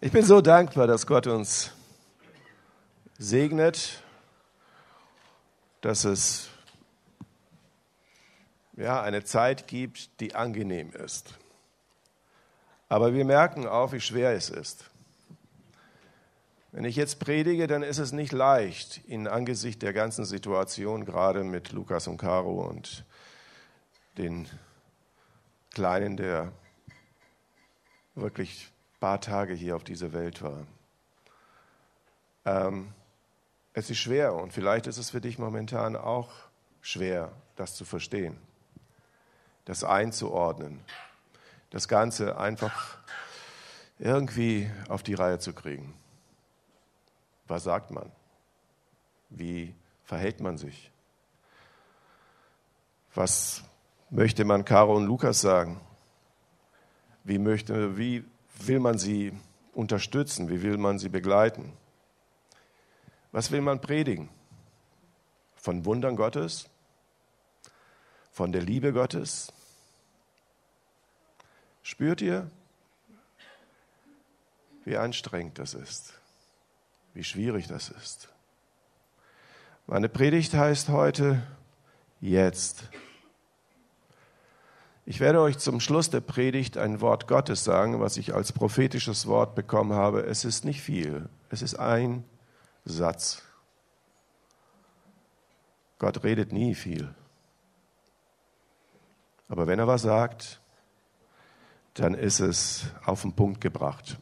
Ich bin so dankbar, dass Gott uns segnet, dass es ja, eine Zeit gibt, die angenehm ist. Aber wir merken auch, wie schwer es ist. Wenn ich jetzt predige, dann ist es nicht leicht in Angesicht der ganzen Situation, gerade mit Lukas und Caro und den Kleinen, der wirklich paar Tage hier auf dieser Welt war. Ähm, es ist schwer und vielleicht ist es für dich momentan auch schwer, das zu verstehen, das einzuordnen, das Ganze einfach irgendwie auf die Reihe zu kriegen. Was sagt man? Wie verhält man sich? Was möchte man Caro und Lukas sagen? Wie, möchte, wie will man sie unterstützen? Wie will man sie begleiten? Was will man predigen? Von Wundern Gottes? Von der Liebe Gottes? Spürt ihr, wie anstrengend das ist? wie schwierig das ist. Meine Predigt heißt heute jetzt. Ich werde euch zum Schluss der Predigt ein Wort Gottes sagen, was ich als prophetisches Wort bekommen habe. Es ist nicht viel, es ist ein Satz. Gott redet nie viel. Aber wenn er was sagt, dann ist es auf den Punkt gebracht.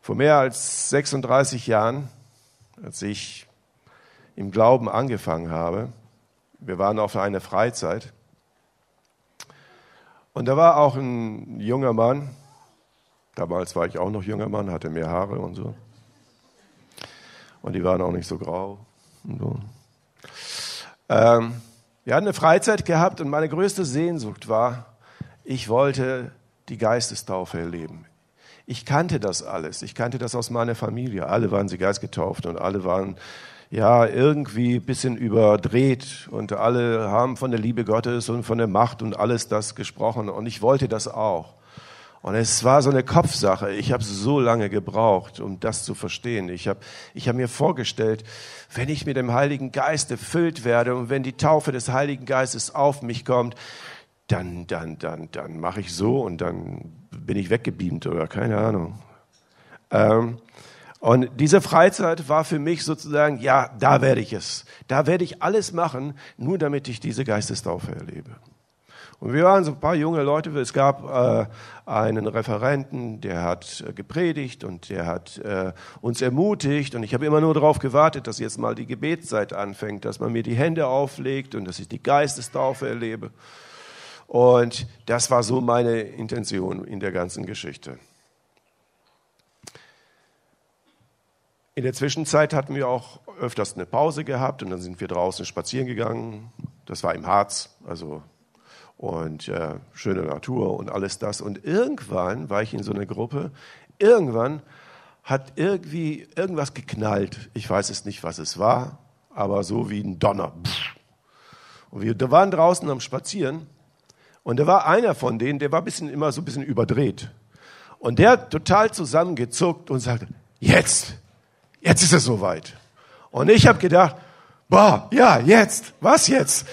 Vor mehr als 36 Jahren, als ich im Glauben angefangen habe, wir waren auf einer Freizeit, und da war auch ein junger Mann, damals war ich auch noch junger Mann, hatte mehr Haare und so. Und die waren auch nicht so grau. So. Ähm, wir hatten eine Freizeit gehabt und meine größte Sehnsucht war, ich wollte die Geistestaufe erleben ich kannte das alles. Ich kannte das aus meiner Familie. Alle waren sie geistgetauft und alle waren ja irgendwie ein bisschen überdreht und alle haben von der Liebe Gottes und von der Macht und alles das gesprochen und ich wollte das auch. Und es war so eine Kopfsache. Ich habe so lange gebraucht, um das zu verstehen. Ich habe ich hab mir vorgestellt, wenn ich mit dem Heiligen Geist erfüllt werde und wenn die Taufe des Heiligen Geistes auf mich kommt, dann, dann, dann, dann mache ich so und dann bin ich weggebeamt oder keine Ahnung. Ähm, und diese Freizeit war für mich sozusagen, ja, da werde ich es. Da werde ich alles machen, nur damit ich diese Geistestaufe erlebe. Und wir waren so ein paar junge Leute. Es gab äh, einen Referenten, der hat äh, gepredigt und der hat äh, uns ermutigt. Und ich habe immer nur darauf gewartet, dass jetzt mal die Gebetszeit anfängt, dass man mir die Hände auflegt und dass ich die Geistestaufe erlebe. Und das war so meine Intention in der ganzen Geschichte. In der Zwischenzeit hatten wir auch öfters eine Pause gehabt und dann sind wir draußen spazieren gegangen. Das war im Harz, also und äh, schöne Natur und alles das. Und irgendwann war ich in so einer Gruppe. Irgendwann hat irgendwie irgendwas geknallt. Ich weiß es nicht, was es war, aber so wie ein Donner. Und wir waren draußen am Spazieren und da war einer von denen, der war ein bisschen, immer so ein bisschen überdreht. Und der hat total zusammengezuckt und sagte, jetzt, jetzt ist es soweit. Und ich habe gedacht, boah, ja, jetzt, was jetzt?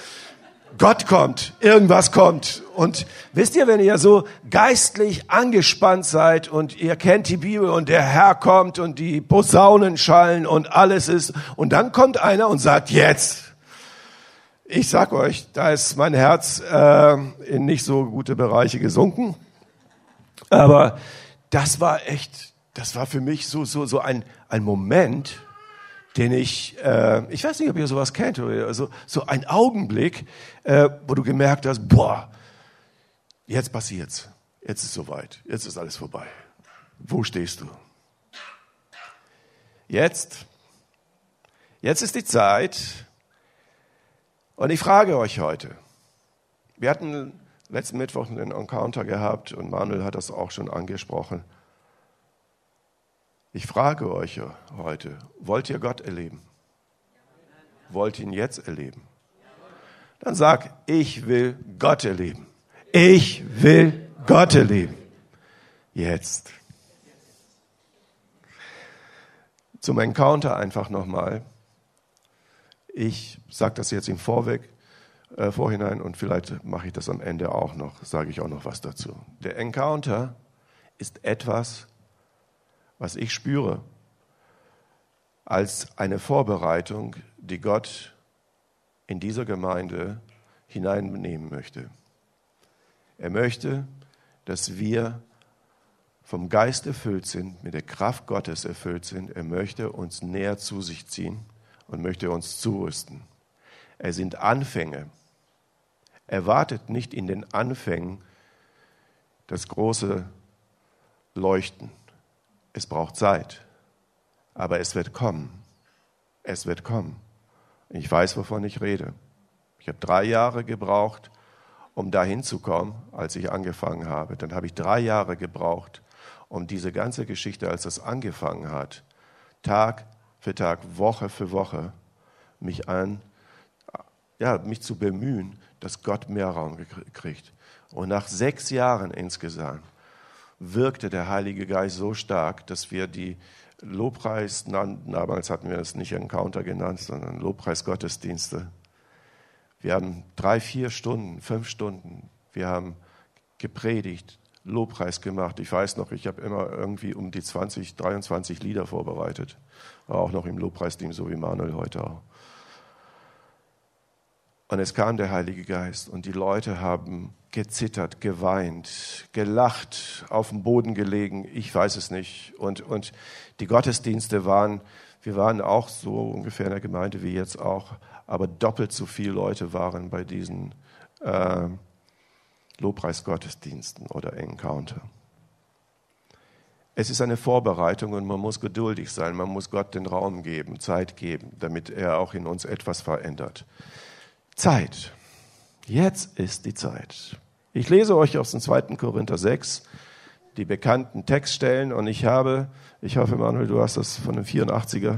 Gott kommt, irgendwas kommt. Und wisst ihr, wenn ihr so geistlich angespannt seid und ihr kennt die Bibel und der Herr kommt und die Posaunen schallen und alles ist, und dann kommt einer und sagt, jetzt, ich sag euch, da ist mein Herz äh, in nicht so gute Bereiche gesunken. Aber das war echt, das war für mich so so so ein ein Moment, den ich, äh, ich weiß nicht, ob ihr sowas kennt, oder so so ein Augenblick, äh, wo du gemerkt hast, boah, jetzt passiert's, jetzt ist soweit, jetzt ist alles vorbei. Wo stehst du? Jetzt, jetzt ist die Zeit und ich frage euch heute, wir hatten letzten Mittwoch einen Encounter gehabt und Manuel hat das auch schon angesprochen. Ich frage euch heute, wollt ihr Gott erleben? Wollt ihr ihn jetzt erleben? Dann sag, ich will Gott erleben. Ich will Gott erleben. Jetzt. Zum Encounter einfach nochmal. Ich sage das jetzt im Vorweg, äh, Vorhinein und vielleicht mache ich das am Ende auch noch, sage ich auch noch was dazu. Der Encounter ist etwas, was ich spüre, als eine Vorbereitung, die Gott in dieser Gemeinde hineinnehmen möchte. Er möchte, dass wir vom Geist erfüllt sind, mit der Kraft Gottes erfüllt sind. Er möchte uns näher zu sich ziehen und möchte uns zurüsten. Er sind Anfänge. Er wartet nicht in den Anfängen das große Leuchten. Es braucht Zeit, aber es wird kommen. Es wird kommen. Ich weiß, wovon ich rede. Ich habe drei Jahre gebraucht, um dahin zu kommen, als ich angefangen habe. Dann habe ich drei Jahre gebraucht, um diese ganze Geschichte, als es angefangen hat, Tag für Tag, Woche für Woche, mich an, ja, mich zu bemühen, dass Gott mehr Raum kriegt. Und nach sechs Jahren insgesamt wirkte der Heilige Geist so stark, dass wir die Lobpreis nannten, damals hatten wir es nicht Encounter genannt, sondern Lobpreis-Gottesdienste. Wir haben drei, vier Stunden, fünf Stunden, wir haben gepredigt, Lobpreis gemacht. Ich weiß noch, ich habe immer irgendwie um die 20, 23 Lieder vorbereitet. War auch noch im Lobpreisteam, so wie Manuel heute auch. Und es kam der Heilige Geist und die Leute haben gezittert, geweint, gelacht, auf dem Boden gelegen, ich weiß es nicht. Und, und die Gottesdienste waren, wir waren auch so ungefähr in der Gemeinde wie jetzt auch, aber doppelt so viele Leute waren bei diesen äh, Lobpreisgottesdiensten oder Encounter. Es ist eine Vorbereitung und man muss geduldig sein, man muss Gott den Raum geben, Zeit geben, damit er auch in uns etwas verändert. Zeit. Jetzt ist die Zeit. Ich lese euch aus dem 2. Korinther 6 die bekannten Textstellen und ich habe, ich hoffe Manuel, du hast das von dem 84er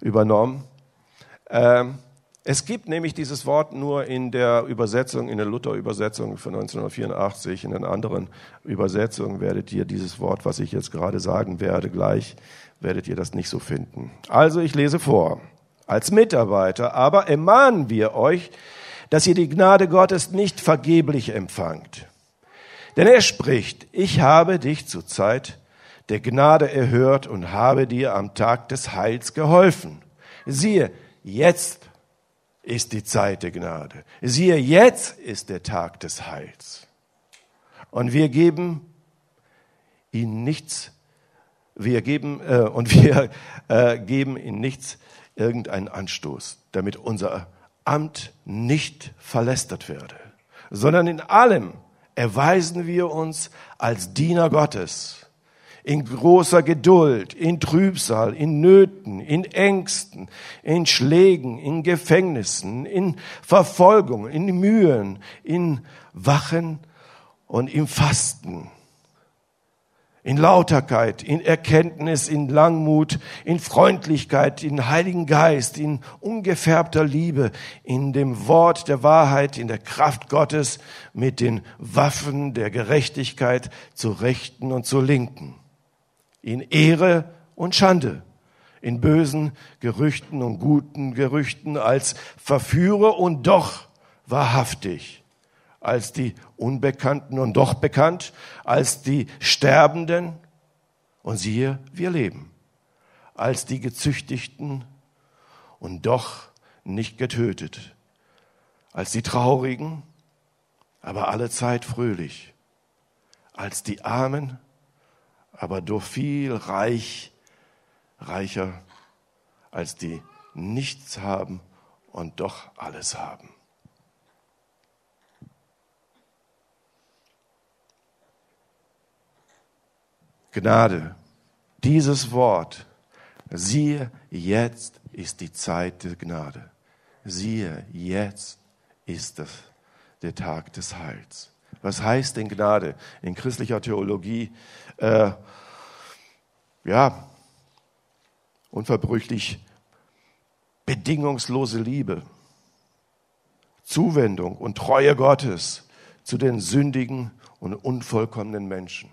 übernommen. Ähm, es gibt nämlich dieses Wort nur in der Übersetzung, in der Luther-Übersetzung von 1984. In den anderen Übersetzungen werdet ihr dieses Wort, was ich jetzt gerade sagen werde, gleich, werdet ihr das nicht so finden. Also ich lese vor. Als Mitarbeiter aber ermahnen wir euch, dass ihr die Gnade Gottes nicht vergeblich empfangt. Denn er spricht, ich habe dich zur Zeit der Gnade erhört und habe dir am Tag des Heils geholfen. Siehe, jetzt ist die Zeit der Gnade. Siehe, jetzt ist der Tag des Heils. Und wir geben ihnen nichts, wir geben, äh, und wir äh, geben ihnen nichts, irgendeinen Anstoß, damit unser Amt nicht verlästert werde, sondern in allem erweisen wir uns als Diener Gottes in großer Geduld, in Trübsal, in Nöten, in Ängsten, in Schlägen, in Gefängnissen, in Verfolgung, in Mühen, in Wachen und im Fasten, in Lauterkeit, in Erkenntnis, in Langmut, in Freundlichkeit, in Heiligen Geist, in ungefärbter Liebe, in dem Wort der Wahrheit, in der Kraft Gottes, mit den Waffen der Gerechtigkeit zur Rechten und zur Linken. In Ehre und Schande, in bösen Gerüchten und guten Gerüchten, als Verführer und doch wahrhaftig, als die Unbekannten und doch bekannt, als die Sterbenden. Und siehe, wir leben, als die Gezüchtigten und doch nicht getötet, als die Traurigen, aber alle Zeit fröhlich, als die Armen, aber doch viel reich, reicher. Als die nichts haben und doch alles haben. Gnade, dieses Wort, siehe, jetzt ist die Zeit der Gnade. Siehe, jetzt ist das der Tag des Heils. Was heißt denn Gnade? In christlicher Theologie äh, ja, unverbrüchlich bedingungslose Liebe, Zuwendung und Treue Gottes zu den sündigen und unvollkommenen Menschen.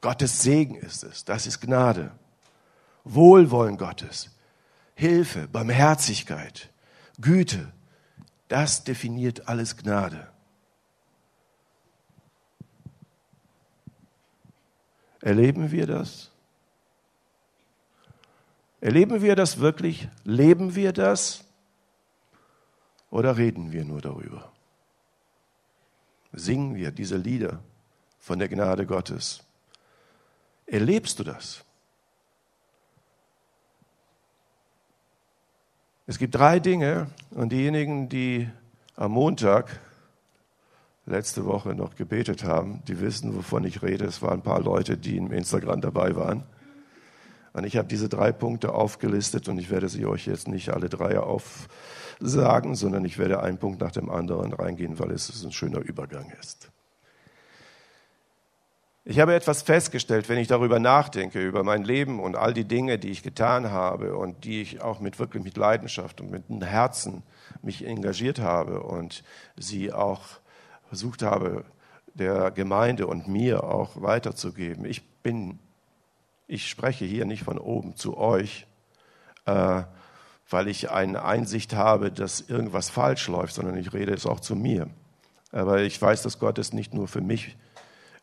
Gottes Segen ist es. Das ist Gnade. Wohlwollen Gottes. Hilfe, Barmherzigkeit, Güte. Das definiert alles Gnade. Erleben wir das? Erleben wir das wirklich? Leben wir das? Oder reden wir nur darüber? Singen wir diese Lieder von der Gnade Gottes? Erlebst du das? Es gibt drei Dinge und diejenigen, die am Montag letzte Woche noch gebetet haben, die wissen, wovon ich rede. Es waren ein paar Leute, die im Instagram dabei waren. Und ich habe diese drei Punkte aufgelistet und ich werde sie euch jetzt nicht alle drei aufsagen, sondern ich werde einen Punkt nach dem anderen reingehen, weil es ein schöner Übergang ist. Ich habe etwas festgestellt, wenn ich darüber nachdenke, über mein Leben und all die Dinge, die ich getan habe und die ich auch mit wirklich mit Leidenschaft und mit Herzen mich engagiert habe und sie auch versucht habe, der Gemeinde und mir auch weiterzugeben. Ich bin, ich spreche hier nicht von oben zu euch, äh, weil ich eine Einsicht habe, dass irgendwas falsch läuft, sondern ich rede es auch zu mir. Aber ich weiß, dass Gott es nicht nur für mich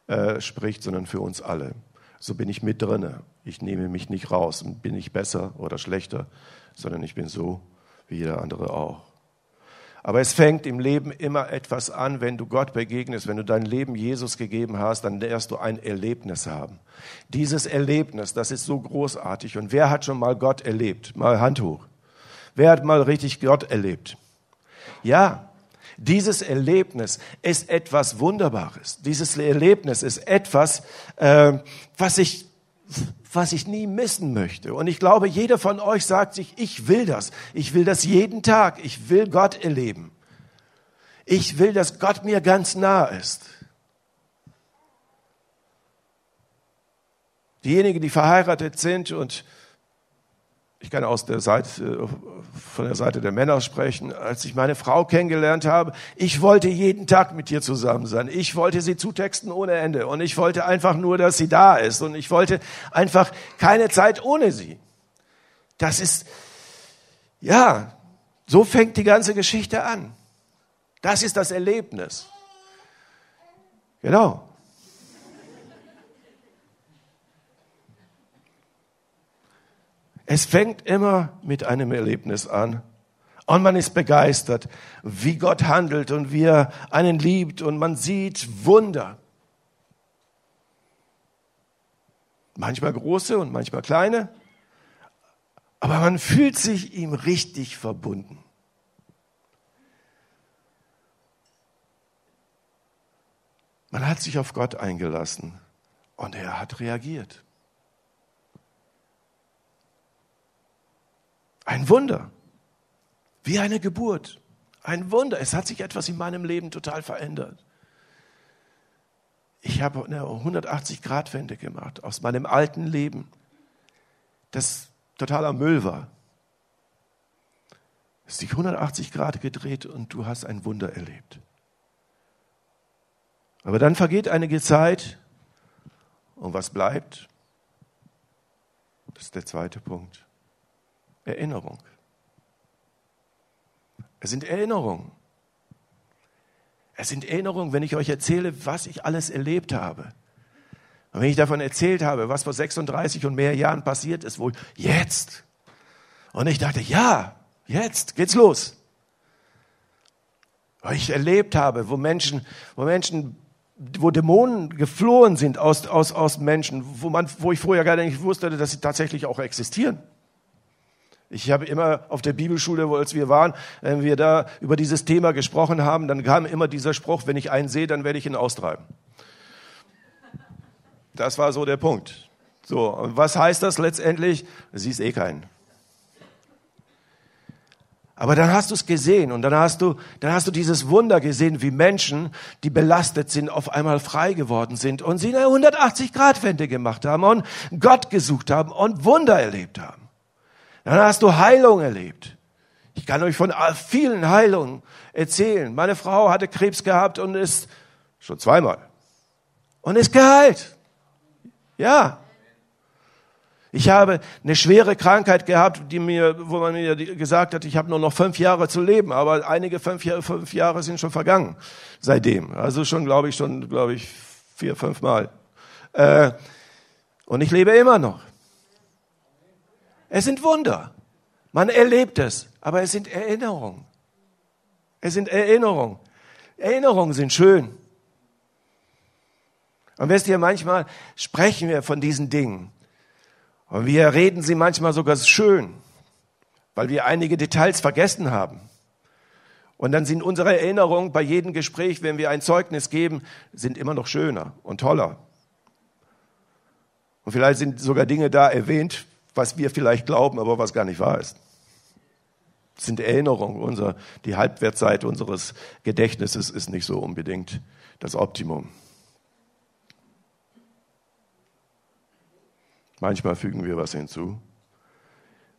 äh, spricht, sondern für uns alle. So bin ich mit drinne. Ich nehme mich nicht raus und bin nicht besser oder schlechter, sondern ich bin so wie jeder andere auch. Aber es fängt im Leben immer etwas an, wenn du Gott begegnest, wenn du dein Leben Jesus gegeben hast, dann wirst du ein Erlebnis haben. Dieses Erlebnis, das ist so großartig. Und wer hat schon mal Gott erlebt? Mal Hand hoch. Wer hat mal richtig Gott erlebt? Ja, dieses Erlebnis ist etwas Wunderbares. Dieses Erlebnis ist etwas, äh, was ich was ich nie missen möchte. Und ich glaube, jeder von euch sagt sich, ich will das. Ich will das jeden Tag. Ich will Gott erleben. Ich will, dass Gott mir ganz nah ist. Diejenigen, die verheiratet sind und ich kann aus der Seite, von der Seite der Männer sprechen. Als ich meine Frau kennengelernt habe, ich wollte jeden Tag mit ihr zusammen sein. Ich wollte sie zutexten ohne Ende. Und ich wollte einfach nur, dass sie da ist. Und ich wollte einfach keine Zeit ohne sie. Das ist, ja, so fängt die ganze Geschichte an. Das ist das Erlebnis. Genau. Es fängt immer mit einem Erlebnis an. Und man ist begeistert, wie Gott handelt und wie er einen liebt und man sieht Wunder. Manchmal große und manchmal kleine, aber man fühlt sich ihm richtig verbunden. Man hat sich auf Gott eingelassen und er hat reagiert. Ein Wunder. Wie eine Geburt. Ein Wunder. Es hat sich etwas in meinem Leben total verändert. Ich habe eine 180-Grad-Wende gemacht aus meinem alten Leben, das totaler Müll war. Es ist sich 180 Grad gedreht und du hast ein Wunder erlebt. Aber dann vergeht einige Zeit und was bleibt? Das ist der zweite Punkt. Erinnerung. Es sind Erinnerungen. Es sind Erinnerungen, wenn ich euch erzähle, was ich alles erlebt habe. Und wenn ich davon erzählt habe, was vor 36 und mehr Jahren passiert ist, wohl jetzt. Und ich dachte, ja, jetzt geht's los. Weil ich erlebt habe, wo Menschen, wo Menschen, wo Dämonen geflohen sind aus, aus, aus Menschen, wo man, wo ich vorher gar nicht wusste, dass sie tatsächlich auch existieren. Ich habe immer auf der Bibelschule, wo als wir waren, wenn wir da über dieses Thema gesprochen haben, dann kam immer dieser Spruch, wenn ich einen sehe, dann werde ich ihn austreiben. Das war so der Punkt. So, und was heißt das letztendlich? Siehst eh keinen. Aber dann hast du es gesehen und dann hast du, dann hast du dieses Wunder gesehen, wie Menschen, die belastet sind, auf einmal frei geworden sind und sie eine 180-Grad-Wende gemacht haben und Gott gesucht haben und Wunder erlebt haben. Dann hast du Heilung erlebt. Ich kann euch von vielen Heilungen erzählen. Meine Frau hatte Krebs gehabt und ist schon zweimal und ist geheilt. Ja. Ich habe eine schwere Krankheit gehabt, die mir, wo man mir gesagt hat, ich habe nur noch fünf Jahre zu leben, aber einige fünf Jahre, fünf Jahre sind schon vergangen seitdem. Also schon, glaube ich, schon, glaube ich, vier, fünf Mal. Äh, und ich lebe immer noch. Es sind Wunder. Man erlebt es, aber es sind Erinnerungen. Es sind Erinnerungen. Erinnerungen sind schön. Und wisst ihr, manchmal sprechen wir von diesen Dingen. Und wir reden sie manchmal sogar schön, weil wir einige Details vergessen haben. Und dann sind unsere Erinnerungen bei jedem Gespräch, wenn wir ein Zeugnis geben, sind immer noch schöner und toller. Und vielleicht sind sogar Dinge da erwähnt, was wir vielleicht glauben, aber was gar nicht wahr ist. Das sind Erinnerungen. Unser, die Halbwertzeit unseres Gedächtnisses ist nicht so unbedingt das Optimum. Manchmal fügen wir was hinzu,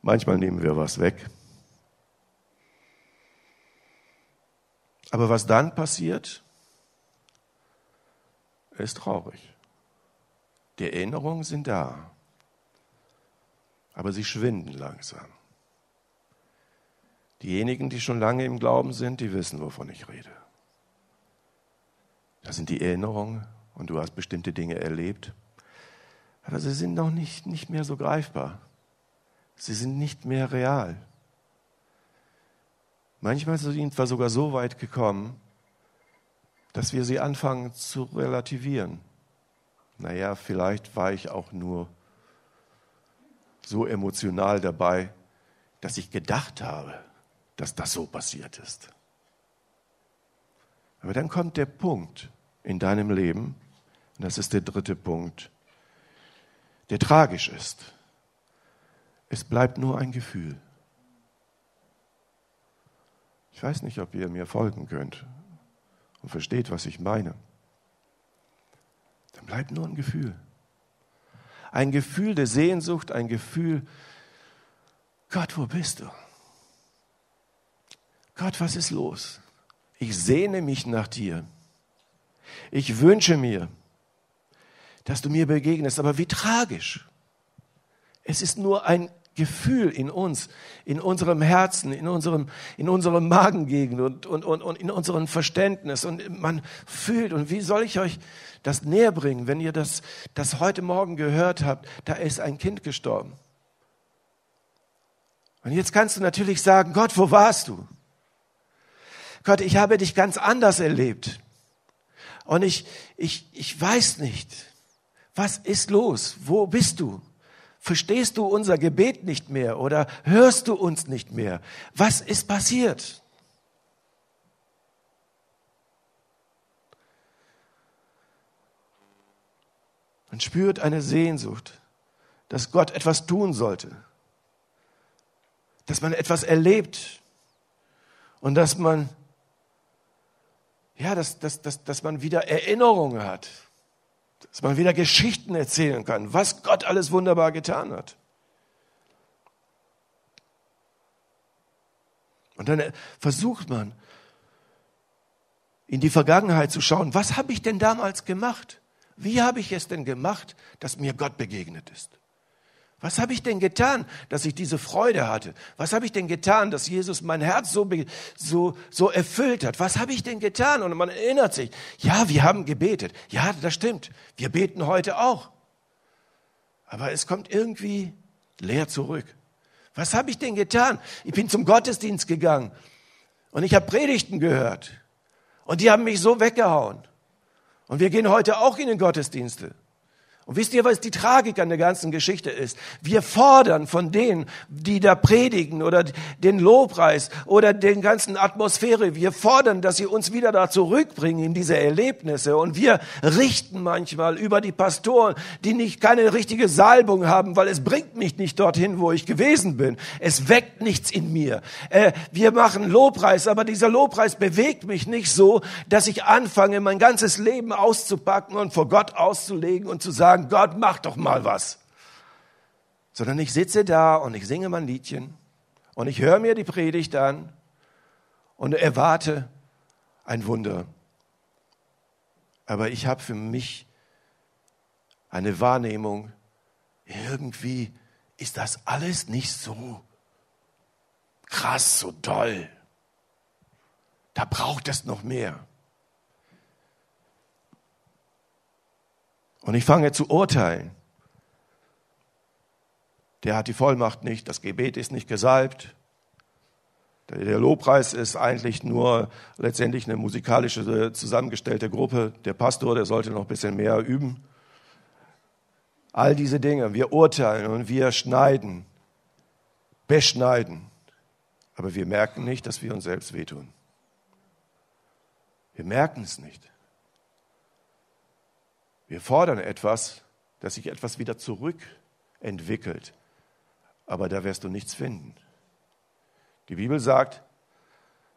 manchmal nehmen wir was weg. Aber was dann passiert, ist traurig. Die Erinnerungen sind da, aber sie schwinden langsam. Diejenigen, die schon lange im Glauben sind, die wissen, wovon ich rede. Das sind die Erinnerungen und du hast bestimmte Dinge erlebt aber sie sind noch nicht, nicht mehr so greifbar. Sie sind nicht mehr real. Manchmal sind wir sogar so weit gekommen, dass wir sie anfangen zu relativieren. Naja, vielleicht war ich auch nur so emotional dabei, dass ich gedacht habe, dass das so passiert ist. Aber dann kommt der Punkt in deinem Leben, und das ist der dritte Punkt, der tragisch ist. Es bleibt nur ein Gefühl. Ich weiß nicht, ob ihr mir folgen könnt und versteht, was ich meine. Dann bleibt nur ein Gefühl. Ein Gefühl der Sehnsucht, ein Gefühl, Gott, wo bist du? Gott, was ist los? Ich sehne mich nach dir. Ich wünsche mir, dass du mir begegnest. Aber wie tragisch. Es ist nur ein Gefühl in uns, in unserem Herzen, in unserem, in unserem Magengegend und, und, und, und in unserem Verständnis. Und man fühlt, und wie soll ich euch das näher bringen, wenn ihr das, das heute Morgen gehört habt, da ist ein Kind gestorben. Und jetzt kannst du natürlich sagen, Gott, wo warst du? Gott, ich habe dich ganz anders erlebt. Und ich, ich, ich weiß nicht. Was ist los? Wo bist du? Verstehst du unser Gebet nicht mehr oder hörst du uns nicht mehr? Was ist passiert? Man spürt eine Sehnsucht, dass Gott etwas tun sollte, dass man etwas erlebt und dass man, ja, dass, dass, dass, dass man wieder Erinnerungen hat dass man wieder Geschichten erzählen kann, was Gott alles wunderbar getan hat. Und dann versucht man, in die Vergangenheit zu schauen, was habe ich denn damals gemacht? Wie habe ich es denn gemacht, dass mir Gott begegnet ist? Was habe ich denn getan, dass ich diese Freude hatte? Was habe ich denn getan, dass Jesus mein Herz so, so, so erfüllt hat? Was habe ich denn getan? Und man erinnert sich, ja, wir haben gebetet. Ja, das stimmt. Wir beten heute auch. Aber es kommt irgendwie leer zurück. Was habe ich denn getan? Ich bin zum Gottesdienst gegangen und ich habe Predigten gehört. Und die haben mich so weggehauen. Und wir gehen heute auch in den Gottesdienste. Und wisst ihr, was die Tragik an der ganzen Geschichte ist? Wir fordern von denen, die da predigen oder den Lobpreis oder den ganzen Atmosphäre, wir fordern, dass sie uns wieder da zurückbringen in diese Erlebnisse. Und wir richten manchmal über die Pastoren, die nicht keine richtige Salbung haben, weil es bringt mich nicht dorthin, wo ich gewesen bin. Es weckt nichts in mir. Äh, wir machen Lobpreis, aber dieser Lobpreis bewegt mich nicht so, dass ich anfange, mein ganzes Leben auszupacken und vor Gott auszulegen und zu sagen, sagen, Gott, mach doch mal was. Sondern ich sitze da und ich singe mein Liedchen und ich höre mir die Predigt an und erwarte ein Wunder. Aber ich habe für mich eine Wahrnehmung, irgendwie ist das alles nicht so krass, so toll. Da braucht es noch mehr. Und ich fange zu urteilen. Der hat die Vollmacht nicht, das Gebet ist nicht gesalbt. Der Lobpreis ist eigentlich nur letztendlich eine musikalische zusammengestellte Gruppe. Der Pastor, der sollte noch ein bisschen mehr üben. All diese Dinge, wir urteilen und wir schneiden, beschneiden. Aber wir merken nicht, dass wir uns selbst wehtun. Wir merken es nicht. Wir fordern etwas, dass sich etwas wieder zurückentwickelt. Aber da wirst du nichts finden. Die Bibel sagt,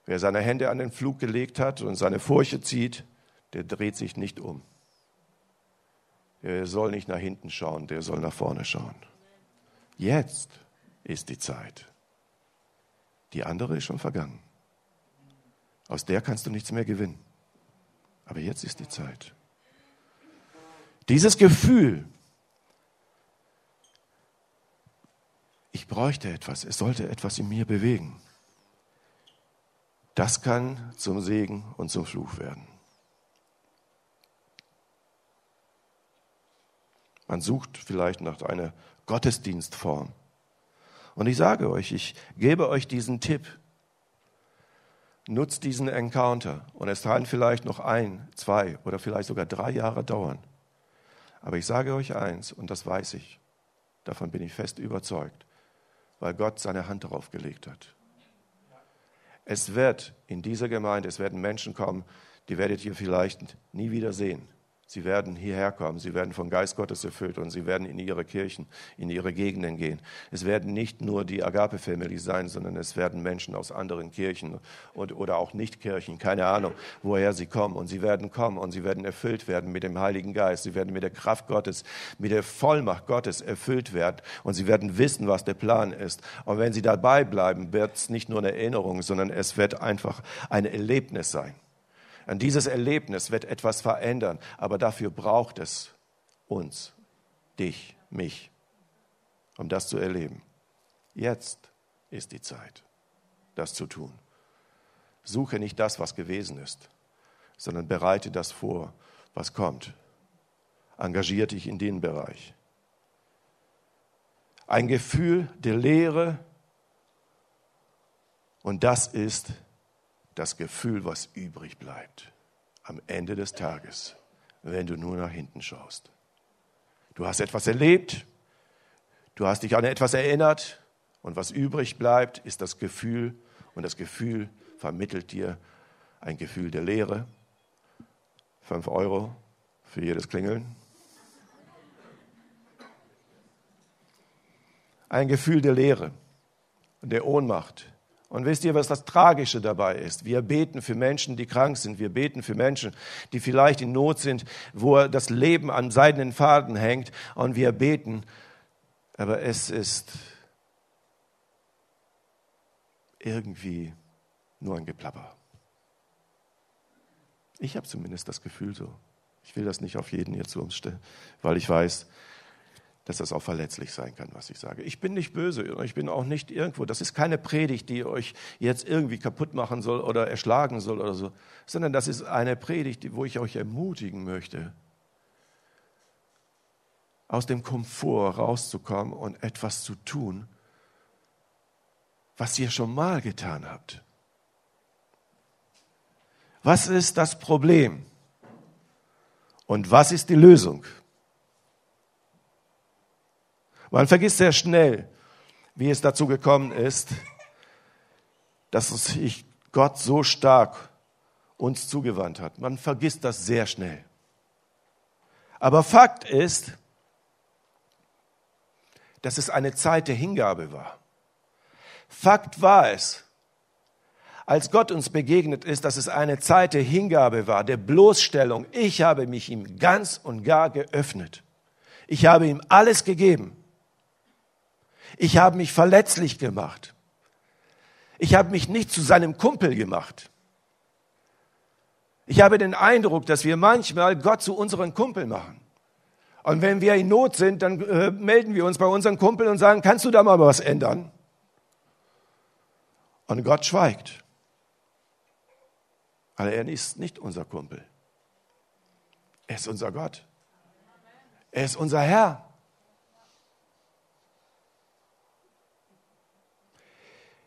wer seine Hände an den Flug gelegt hat und seine Furche zieht, der dreht sich nicht um. Der soll nicht nach hinten schauen, der soll nach vorne schauen. Jetzt ist die Zeit. Die andere ist schon vergangen. Aus der kannst du nichts mehr gewinnen. Aber jetzt ist die Zeit. Dieses Gefühl, ich bräuchte etwas, es sollte etwas in mir bewegen, das kann zum Segen und zum Fluch werden. Man sucht vielleicht nach einer Gottesdienstform. Und ich sage euch, ich gebe euch diesen Tipp. Nutzt diesen Encounter und es kann vielleicht noch ein, zwei oder vielleicht sogar drei Jahre dauern. Aber ich sage euch eins, und das weiß ich, davon bin ich fest überzeugt, weil Gott seine Hand darauf gelegt hat. Es wird in dieser Gemeinde, es werden Menschen kommen, die werdet ihr vielleicht nie wieder sehen. Sie werden hierher kommen, sie werden vom Geist Gottes erfüllt und sie werden in ihre Kirchen, in ihre Gegenden gehen. Es werden nicht nur die Agape Family sein, sondern es werden Menschen aus anderen Kirchen und, oder auch Nichtkirchen, keine Ahnung, woher sie kommen. Und sie werden kommen und sie werden erfüllt werden mit dem Heiligen Geist. Sie werden mit der Kraft Gottes, mit der Vollmacht Gottes erfüllt werden und sie werden wissen, was der Plan ist. Und wenn sie dabei bleiben, wird es nicht nur eine Erinnerung, sondern es wird einfach ein Erlebnis sein. Und dieses Erlebnis wird etwas verändern, aber dafür braucht es uns, dich, mich, um das zu erleben. Jetzt ist die Zeit, das zu tun. Suche nicht das, was gewesen ist, sondern bereite das vor, was kommt. Engagier dich in den Bereich. Ein Gefühl der Leere und das ist das Gefühl, was übrig bleibt am Ende des Tages, wenn du nur nach hinten schaust. Du hast etwas erlebt, du hast dich an etwas erinnert und was übrig bleibt, ist das Gefühl und das Gefühl vermittelt dir ein Gefühl der Leere. Fünf Euro für jedes Klingeln. Ein Gefühl der Leere und der Ohnmacht und wisst ihr, was das Tragische dabei ist? Wir beten für Menschen, die krank sind. Wir beten für Menschen, die vielleicht in Not sind, wo das Leben an seidenen Faden hängt. Und wir beten. Aber es ist irgendwie nur ein Geplapper. Ich habe zumindest das Gefühl so. Ich will das nicht auf jeden jetzt umstellen, weil ich weiß, dass das auch verletzlich sein kann, was ich sage. Ich bin nicht böse, ich bin auch nicht irgendwo. Das ist keine Predigt, die euch jetzt irgendwie kaputt machen soll oder erschlagen soll oder so, sondern das ist eine Predigt, wo ich euch ermutigen möchte, aus dem Komfort rauszukommen und etwas zu tun, was ihr schon mal getan habt. Was ist das Problem? Und was ist die Lösung? Man vergisst sehr schnell, wie es dazu gekommen ist, dass sich Gott so stark uns zugewandt hat. Man vergisst das sehr schnell. Aber Fakt ist, dass es eine Zeit der Hingabe war. Fakt war es, als Gott uns begegnet ist, dass es eine Zeit der Hingabe war, der Bloßstellung. Ich habe mich ihm ganz und gar geöffnet. Ich habe ihm alles gegeben. Ich habe mich verletzlich gemacht. Ich habe mich nicht zu seinem Kumpel gemacht. Ich habe den Eindruck, dass wir manchmal Gott zu unserem Kumpel machen. Und wenn wir in Not sind, dann äh, melden wir uns bei unseren Kumpeln und sagen, kannst du da mal was ändern? Und Gott schweigt. Aber er ist nicht unser Kumpel. Er ist unser Gott. Er ist unser Herr.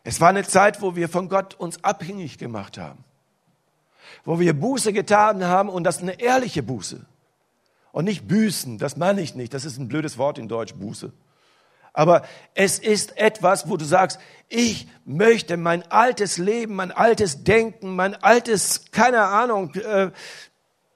Es war eine Zeit, wo wir von Gott uns abhängig gemacht haben. Wo wir Buße getan haben und das eine ehrliche Buße. Und nicht büßen, das meine ich nicht. Das ist ein blödes Wort in Deutsch, Buße. Aber es ist etwas, wo du sagst, ich möchte mein altes Leben, mein altes Denken, mein altes, keine Ahnung, äh,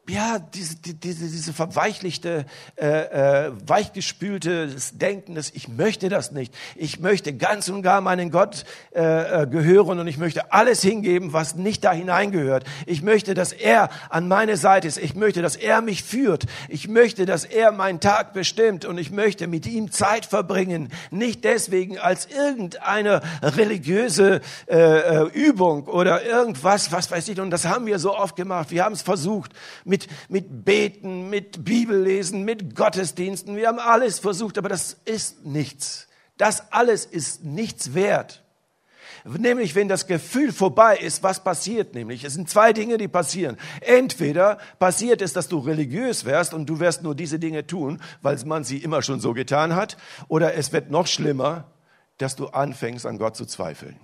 ja, diese, diese, diese verweichlichte, äh, äh, weichgespülte Denken, dass ich möchte das nicht. Ich möchte ganz und gar meinen Gott äh, äh, gehören und ich möchte alles hingeben, was nicht da hineingehört. Ich möchte, dass er an meine Seite ist. Ich möchte, dass er mich führt. Ich möchte, dass er meinen Tag bestimmt und ich möchte mit ihm Zeit verbringen. Nicht deswegen als irgendeine religiöse äh, äh Übung oder irgendwas, was weiß ich. Und das haben wir so oft gemacht. Wir haben es versucht mit, mit Beten, mit Bibellesen, mit Gottesdiensten. Wir haben alles versucht, aber das ist nichts. Das alles ist nichts wert. Nämlich, wenn das Gefühl vorbei ist, was passiert nämlich? Es sind zwei Dinge, die passieren. Entweder passiert es, dass du religiös wärst und du wirst nur diese Dinge tun, weil man sie immer schon so getan hat, oder es wird noch schlimmer, dass du anfängst, an Gott zu zweifeln.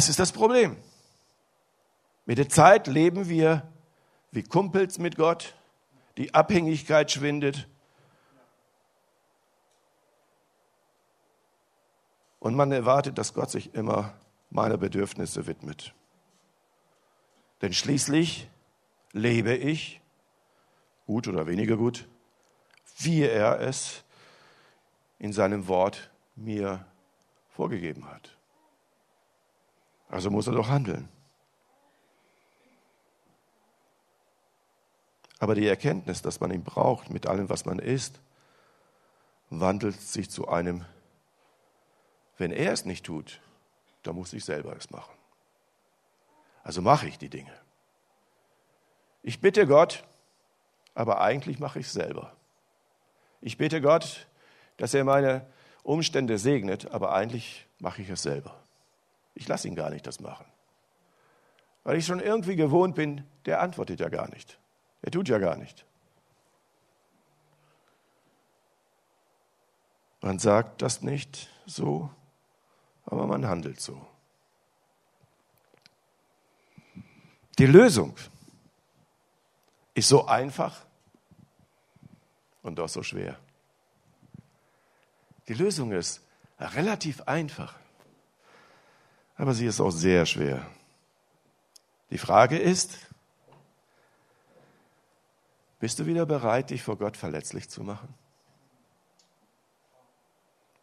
Das ist das Problem. Mit der Zeit leben wir wie Kumpels mit Gott, die Abhängigkeit schwindet und man erwartet, dass Gott sich immer meiner Bedürfnisse widmet. Denn schließlich lebe ich, gut oder weniger gut, wie er es in seinem Wort mir vorgegeben hat. Also muss er doch handeln. Aber die Erkenntnis, dass man ihn braucht mit allem, was man ist, wandelt sich zu einem, wenn er es nicht tut, dann muss ich selber es machen. Also mache ich die Dinge. Ich bitte Gott, aber eigentlich mache ich es selber. Ich bitte Gott, dass er meine Umstände segnet, aber eigentlich mache ich es selber. Ich lasse ihn gar nicht das machen. Weil ich schon irgendwie gewohnt bin, der antwortet ja gar nicht. Er tut ja gar nicht. Man sagt das nicht so, aber man handelt so. Die Lösung ist so einfach und doch so schwer. Die Lösung ist relativ einfach aber sie ist auch sehr schwer. Die Frage ist, bist du wieder bereit, dich vor Gott verletzlich zu machen?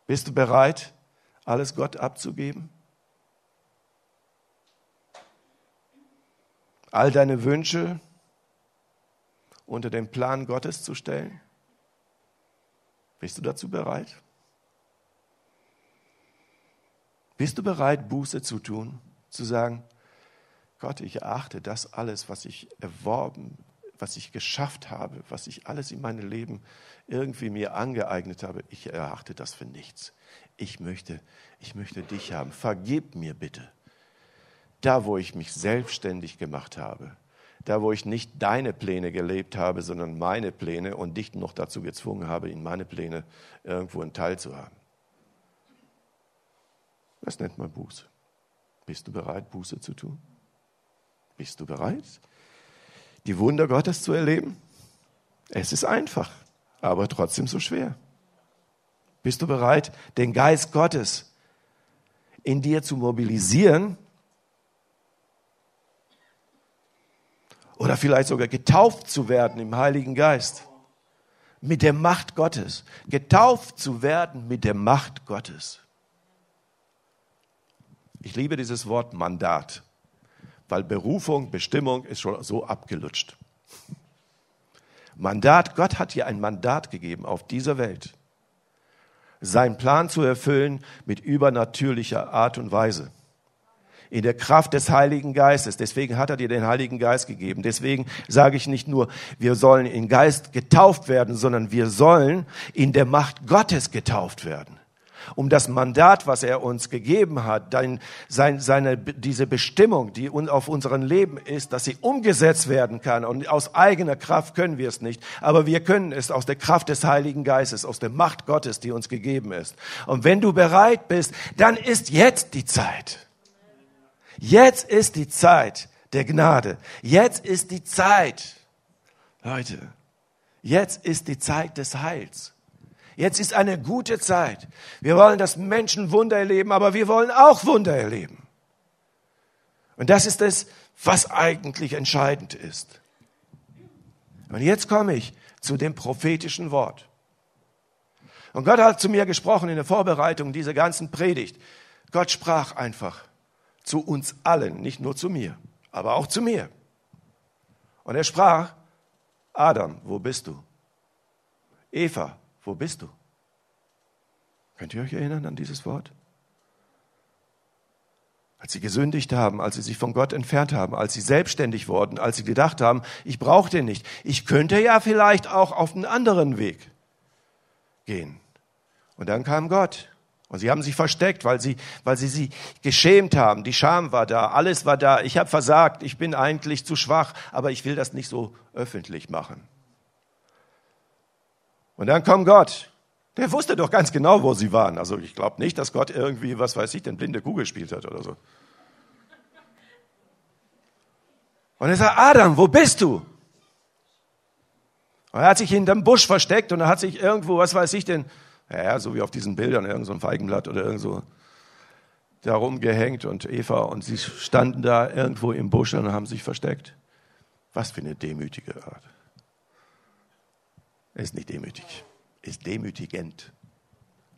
Bist du bereit, alles Gott abzugeben? All deine Wünsche unter den Plan Gottes zu stellen? Bist du dazu bereit? Bist du bereit, Buße zu tun? Zu sagen, Gott, ich erachte das alles, was ich erworben, was ich geschafft habe, was ich alles in meinem Leben irgendwie mir angeeignet habe, ich erachte das für nichts. Ich möchte, ich möchte dich haben. Vergib mir bitte. Da, wo ich mich selbstständig gemacht habe, da, wo ich nicht deine Pläne gelebt habe, sondern meine Pläne und dich noch dazu gezwungen habe, in meine Pläne irgendwo einen Teil zu haben. Das nennt man Buße. Bist du bereit, Buße zu tun? Bist du bereit, die Wunder Gottes zu erleben? Es ist einfach, aber trotzdem so schwer. Bist du bereit, den Geist Gottes in dir zu mobilisieren? Oder vielleicht sogar getauft zu werden im Heiligen Geist? Mit der Macht Gottes. Getauft zu werden mit der Macht Gottes. Ich liebe dieses Wort Mandat, weil Berufung, Bestimmung ist schon so abgelutscht. Mandat, Gott hat dir ein Mandat gegeben auf dieser Welt, seinen Plan zu erfüllen mit übernatürlicher Art und Weise. in der Kraft des Heiligen Geistes. Deswegen hat er dir den Heiligen Geist gegeben. Deswegen sage ich nicht nur, wir sollen in Geist getauft werden, sondern wir sollen in der Macht Gottes getauft werden um das Mandat, was er uns gegeben hat, dein, sein, seine, diese Bestimmung, die auf unserem Leben ist, dass sie umgesetzt werden kann. Und aus eigener Kraft können wir es nicht, aber wir können es aus der Kraft des Heiligen Geistes, aus der Macht Gottes, die uns gegeben ist. Und wenn du bereit bist, dann ist jetzt die Zeit. Jetzt ist die Zeit der Gnade. Jetzt ist die Zeit, Leute, jetzt ist die Zeit des Heils. Jetzt ist eine gute Zeit. Wir wollen, dass Menschen Wunder erleben, aber wir wollen auch Wunder erleben. Und das ist es, was eigentlich entscheidend ist. Und jetzt komme ich zu dem prophetischen Wort. Und Gott hat zu mir gesprochen in der Vorbereitung dieser ganzen Predigt. Gott sprach einfach zu uns allen, nicht nur zu mir, aber auch zu mir. Und er sprach, Adam, wo bist du? Eva, wo bist du? Könnt ihr euch erinnern an dieses Wort? Als sie gesündigt haben, als sie sich von Gott entfernt haben, als sie selbstständig wurden, als sie gedacht haben, ich brauche den nicht. Ich könnte ja vielleicht auch auf einen anderen Weg gehen. Und dann kam Gott. Und sie haben sich versteckt, weil sie, weil sie sie geschämt haben. Die Scham war da, alles war da. Ich habe versagt, ich bin eigentlich zu schwach, aber ich will das nicht so öffentlich machen. Und dann kommt Gott. Der wusste doch ganz genau, wo sie waren. Also ich glaube nicht, dass Gott irgendwie, was weiß ich, den blinde Kugel gespielt hat oder so. Und er sagt, Adam, wo bist du? Und er hat sich hinterm Busch versteckt und er hat sich irgendwo, was weiß ich denn, ja, so wie auf diesen Bildern, irgend so ein Feigenblatt oder irgend so, da rumgehängt und Eva und sie standen da irgendwo im Busch und haben sich versteckt. Was für eine demütige Art. Er ist nicht demütig, ist demütigend.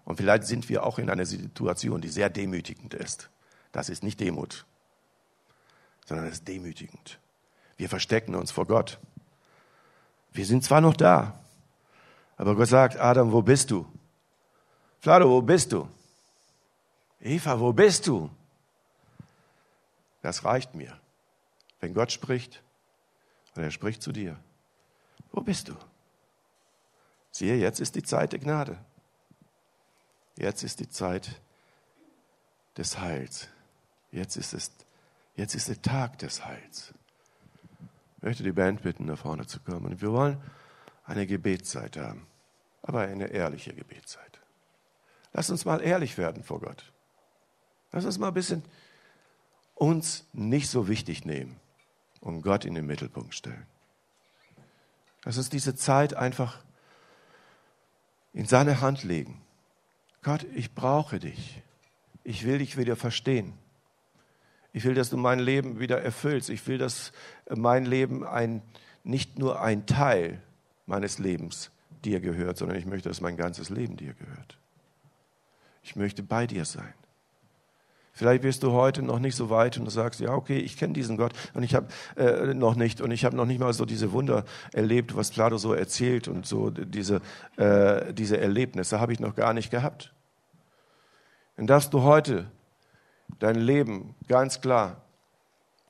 Und vielleicht sind wir auch in einer Situation, die sehr demütigend ist. Das ist nicht Demut, sondern es ist demütigend. Wir verstecken uns vor Gott. Wir sind zwar noch da, aber Gott sagt, Adam, wo bist du? Flado, wo bist du? Eva, wo bist du? Das reicht mir. Wenn Gott spricht und er spricht zu dir, wo bist du? Siehe, jetzt ist die Zeit der Gnade. Jetzt ist die Zeit des Heils. Jetzt ist es, jetzt ist der Tag des Heils. Ich möchte die Band bitten, nach vorne zu kommen. Wir wollen eine Gebetszeit haben, aber eine ehrliche Gebetszeit. Lass uns mal ehrlich werden vor Gott. Lass uns mal ein bisschen uns nicht so wichtig nehmen und Gott in den Mittelpunkt stellen. Lass uns diese Zeit einfach in seine Hand legen. Gott, ich brauche dich. Ich will dich wieder verstehen. Ich will, dass du mein Leben wieder erfüllst. Ich will, dass mein Leben ein, nicht nur ein Teil meines Lebens dir gehört, sondern ich möchte, dass mein ganzes Leben dir gehört. Ich möchte bei dir sein. Vielleicht bist du heute noch nicht so weit und du sagst, ja, okay, ich kenne diesen Gott und ich habe äh, noch nicht und ich habe noch nicht mal so diese Wunder erlebt, was Plato so erzählt und so diese, äh, diese Erlebnisse habe ich noch gar nicht gehabt. Dann darfst du heute dein Leben ganz klar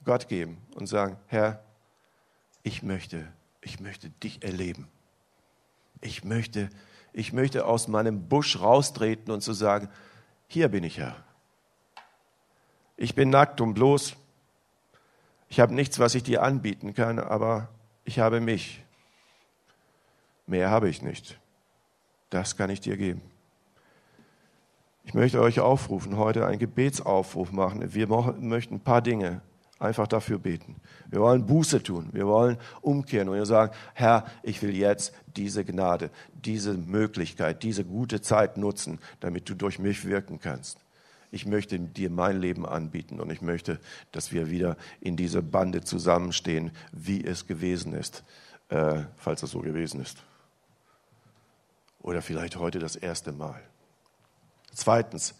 Gott geben und sagen, Herr, ich möchte, ich möchte dich erleben. Ich möchte, ich möchte aus meinem Busch raustreten und zu sagen, hier bin ich Herr. Ich bin nackt und bloß. Ich habe nichts, was ich dir anbieten kann, aber ich habe mich. Mehr habe ich nicht. Das kann ich dir geben. Ich möchte euch aufrufen, heute einen Gebetsaufruf machen. Wir möchten ein paar Dinge einfach dafür beten. Wir wollen Buße tun. Wir wollen umkehren und wir sagen, Herr, ich will jetzt diese Gnade, diese Möglichkeit, diese gute Zeit nutzen, damit du durch mich wirken kannst ich möchte dir mein Leben anbieten und ich möchte, dass wir wieder in dieser Bande zusammenstehen, wie es gewesen ist, äh, falls es so gewesen ist. Oder vielleicht heute das erste Mal. Zweitens,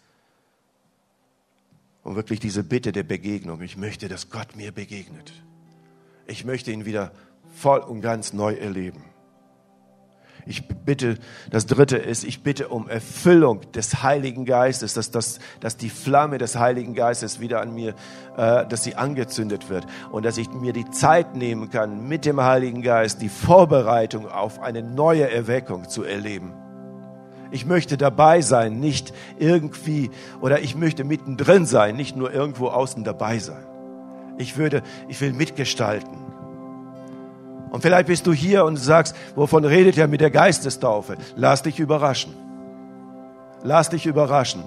und wirklich diese Bitte der Begegnung. Ich möchte, dass Gott mir begegnet. Ich möchte ihn wieder voll und ganz neu erleben. Ich bitte, das dritte ist, ich bitte um Erfüllung des Heiligen Geistes, dass, dass, dass die Flamme des Heiligen Geistes wieder an mir, äh, dass sie angezündet wird und dass ich mir die Zeit nehmen kann, mit dem Heiligen Geist die Vorbereitung auf eine neue Erweckung zu erleben. Ich möchte dabei sein, nicht irgendwie, oder ich möchte mittendrin sein, nicht nur irgendwo außen dabei sein. Ich würde, ich will mitgestalten. Und vielleicht bist du hier und sagst, wovon redet er mit der Geistestaufe? Lass dich überraschen. Lass dich überraschen.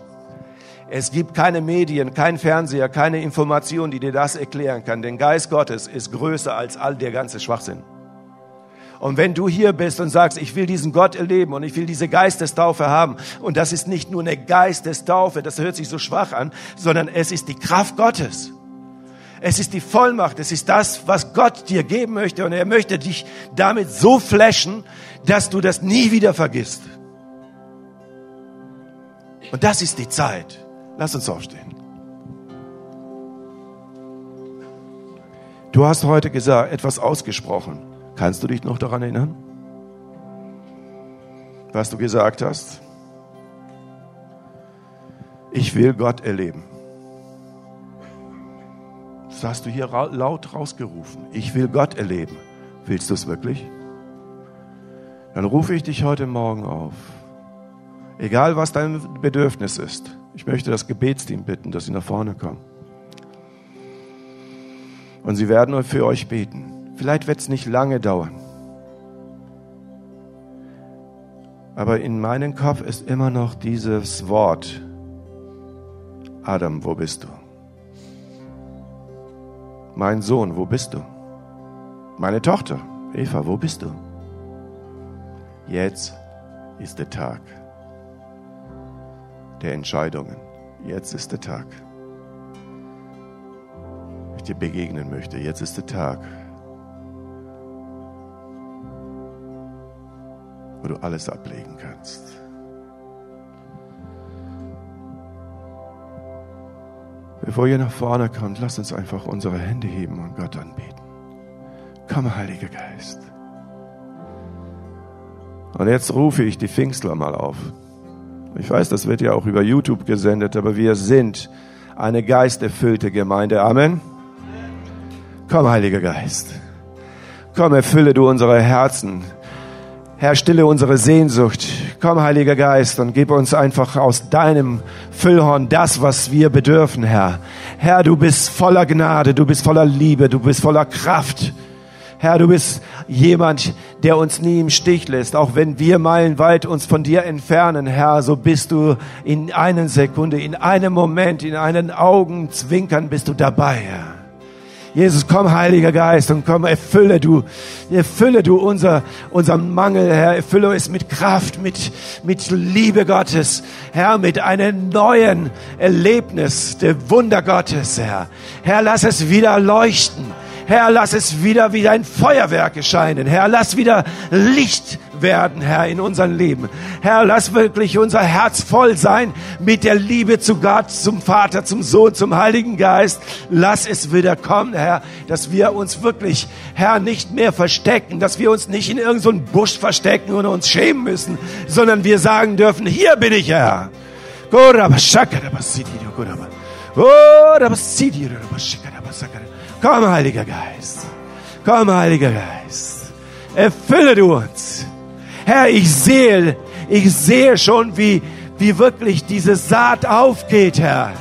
Es gibt keine Medien, kein Fernseher, keine Information, die dir das erklären kann. Denn Geist Gottes ist größer als all der ganze Schwachsinn. Und wenn du hier bist und sagst, ich will diesen Gott erleben und ich will diese Geistestaufe haben, und das ist nicht nur eine Geistestaufe, das hört sich so schwach an, sondern es ist die Kraft Gottes. Es ist die Vollmacht, es ist das, was Gott dir geben möchte und er möchte dich damit so flashen, dass du das nie wieder vergisst. Und das ist die Zeit. Lass uns aufstehen. Du hast heute gesagt, etwas ausgesprochen. Kannst du dich noch daran erinnern? Was du gesagt hast? Ich will Gott erleben. Das hast du hier laut rausgerufen. Ich will Gott erleben. Willst du es wirklich? Dann rufe ich dich heute Morgen auf. Egal was dein Bedürfnis ist. Ich möchte das Gebetsteam bitten, dass sie nach vorne kommen. Und sie werden für euch beten. Vielleicht wird es nicht lange dauern. Aber in meinem Kopf ist immer noch dieses Wort. Adam, wo bist du? Mein Sohn, wo bist du? Meine Tochter, Eva, wo bist du? Jetzt ist der Tag der Entscheidungen. Jetzt ist der Tag. Ich dir begegnen möchte. Jetzt ist der Tag, wo du alles ablegen kannst. Bevor ihr nach vorne kommt, lasst uns einfach unsere Hände heben und Gott anbeten. Komm, Heiliger Geist. Und jetzt rufe ich die Pfingstler mal auf. Ich weiß, das wird ja auch über YouTube gesendet, aber wir sind eine geisterfüllte Gemeinde. Amen. Komm, Heiliger Geist. Komm, erfülle du unsere Herzen. Herr, stille unsere Sehnsucht. Komm, Heiliger Geist, und gib uns einfach aus deinem Füllhorn das, was wir bedürfen, Herr. Herr, du bist voller Gnade, du bist voller Liebe, du bist voller Kraft. Herr, du bist jemand, der uns nie im Stich lässt. Auch wenn wir meilenweit uns von dir entfernen, Herr, so bist du in einer Sekunde, in einem Moment, in einen Augenzwinkern bist du dabei, Herr. Jesus, komm, Heiliger Geist, und komm, erfülle du, erfülle du unser, unseren Mangel, Herr, erfülle es mit Kraft, mit, mit Liebe Gottes, Herr, mit einem neuen Erlebnis der Wunder Gottes, Herr. Herr, lass es wieder leuchten. Herr, lass es wieder wie ein Feuerwerk erscheinen. Herr, lass wieder Licht werden, Herr, in unserem Leben. Herr, lass wirklich unser Herz voll sein mit der Liebe zu Gott, zum Vater, zum Sohn, zum Heiligen Geist. Lass es wieder kommen, Herr, dass wir uns wirklich, Herr, nicht mehr verstecken, dass wir uns nicht in irgendeinem Busch verstecken und uns schämen müssen, sondern wir sagen dürfen, hier bin ich, Herr. Komm, Heiliger Geist. Komm, Heiliger Geist. Erfülle du uns. Herr, ich sehe, ich sehe schon, wie, wie wirklich diese Saat aufgeht, Herr.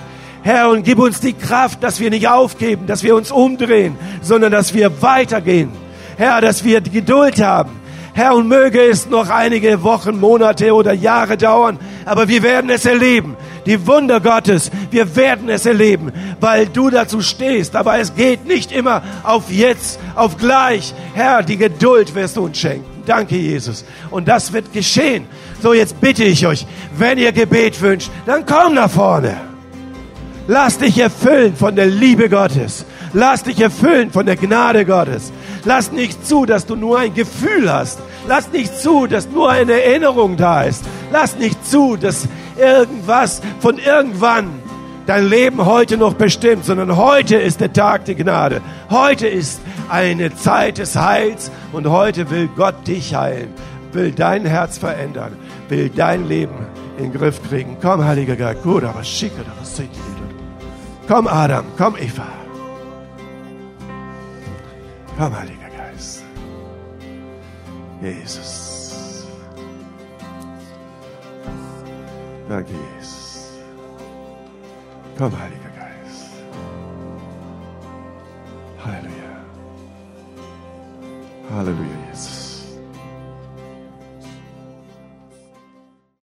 Herr, und gib uns die Kraft, dass wir nicht aufgeben, dass wir uns umdrehen, sondern dass wir weitergehen. Herr, dass wir Geduld haben. Herr, und möge es noch einige Wochen, Monate oder Jahre dauern, aber wir werden es erleben die Wunder Gottes. Wir werden es erleben, weil du dazu stehst. Aber es geht nicht immer auf jetzt, auf gleich. Herr, die Geduld wirst du uns schenken. Danke, Jesus. Und das wird geschehen. So, jetzt bitte ich euch, wenn ihr Gebet wünscht, dann komm nach vorne. Lass dich erfüllen von der Liebe Gottes. Lass dich erfüllen von der Gnade Gottes. Lass nicht zu, dass du nur ein Gefühl hast. Lass nicht zu, dass nur eine Erinnerung da ist. Lass nicht zu, dass irgendwas von irgendwann dein Leben heute noch bestimmt, sondern heute ist der Tag der Gnade. Heute ist eine Zeit des Heils und heute will Gott dich heilen. will dein Herz verändern, will dein Leben in den Griff kriegen. Komm, Heiliger Geist. Gut, aber schicke das Komm, Adam. Komm, Eva. Komm, Heiliger Geist. Jesus. Danke, Jesus. Komm, Heiliger Geist. Halleluja. Halleluja, Jesus.